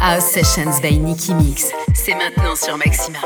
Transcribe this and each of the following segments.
House Sessions by Nicky Mix. C'est maintenant sur Maxima.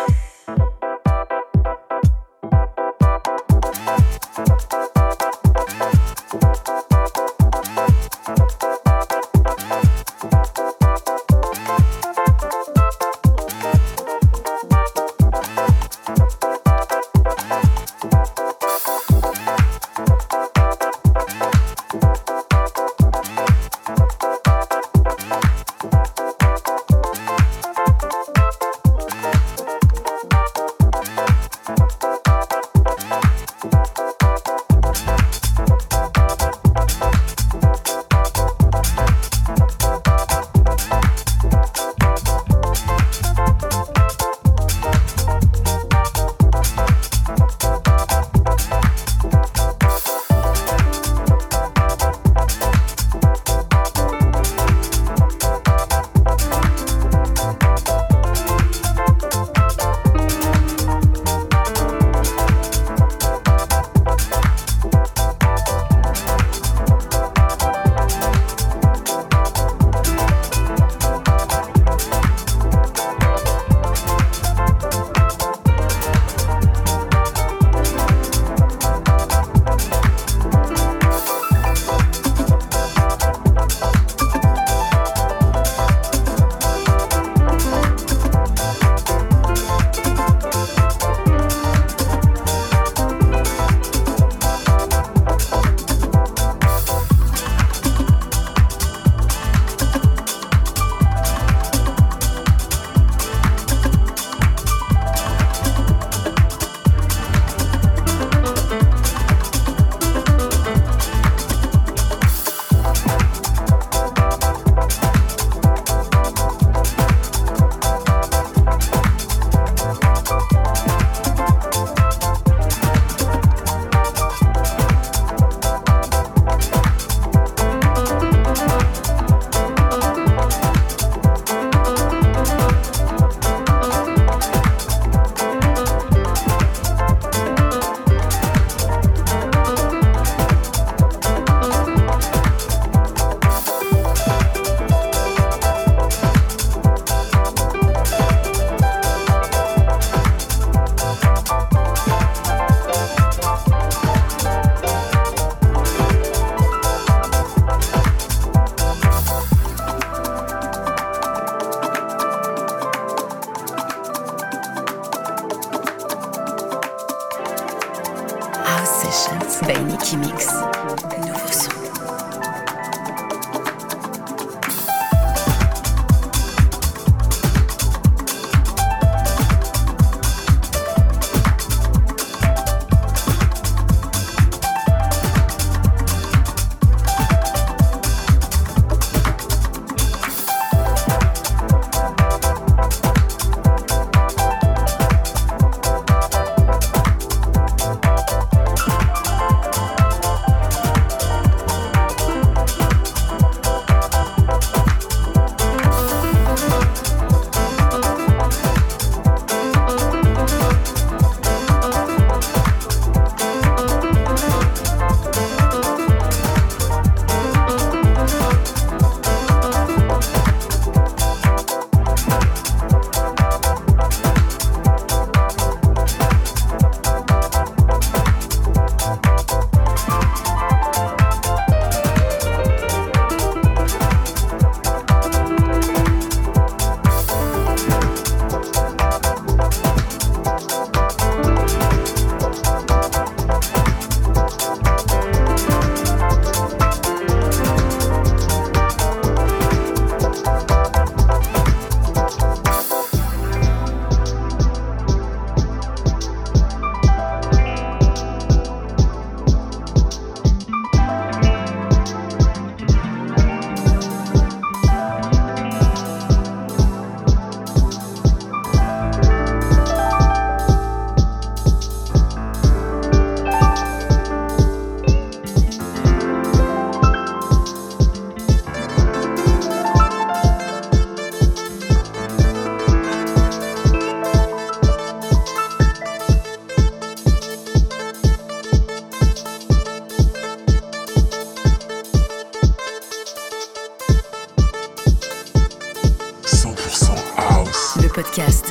Podcast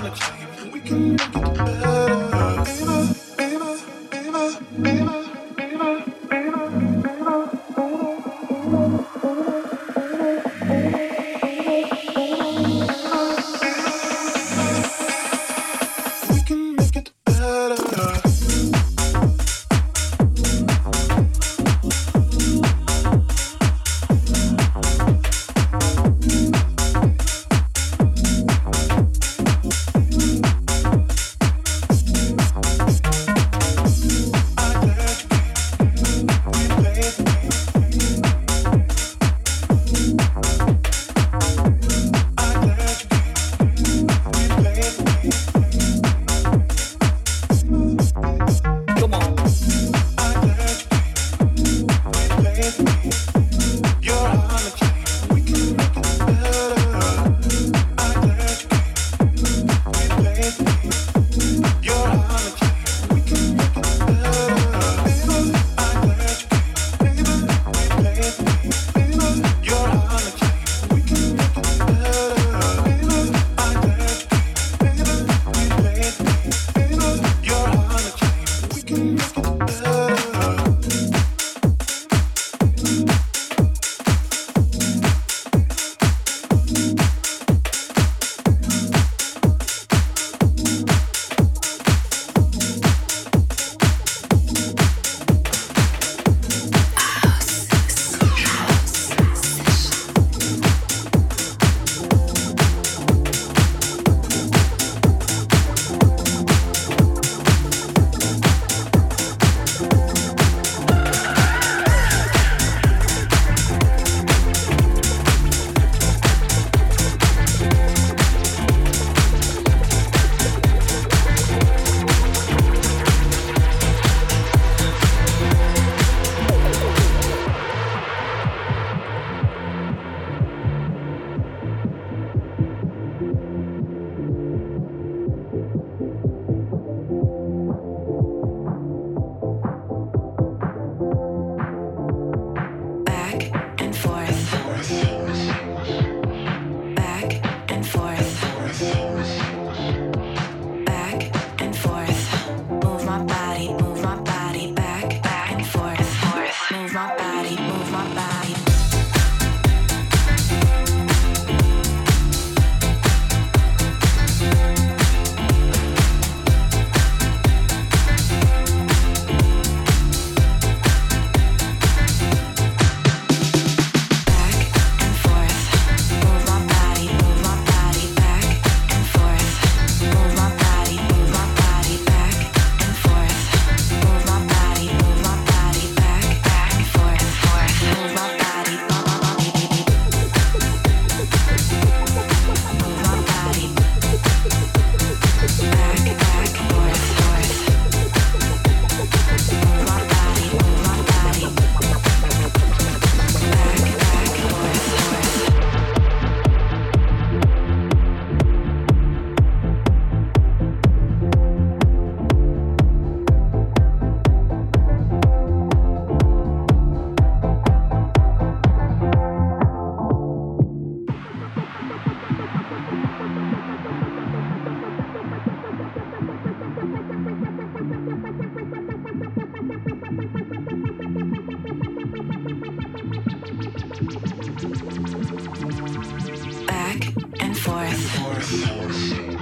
to claim we can make it better. Force.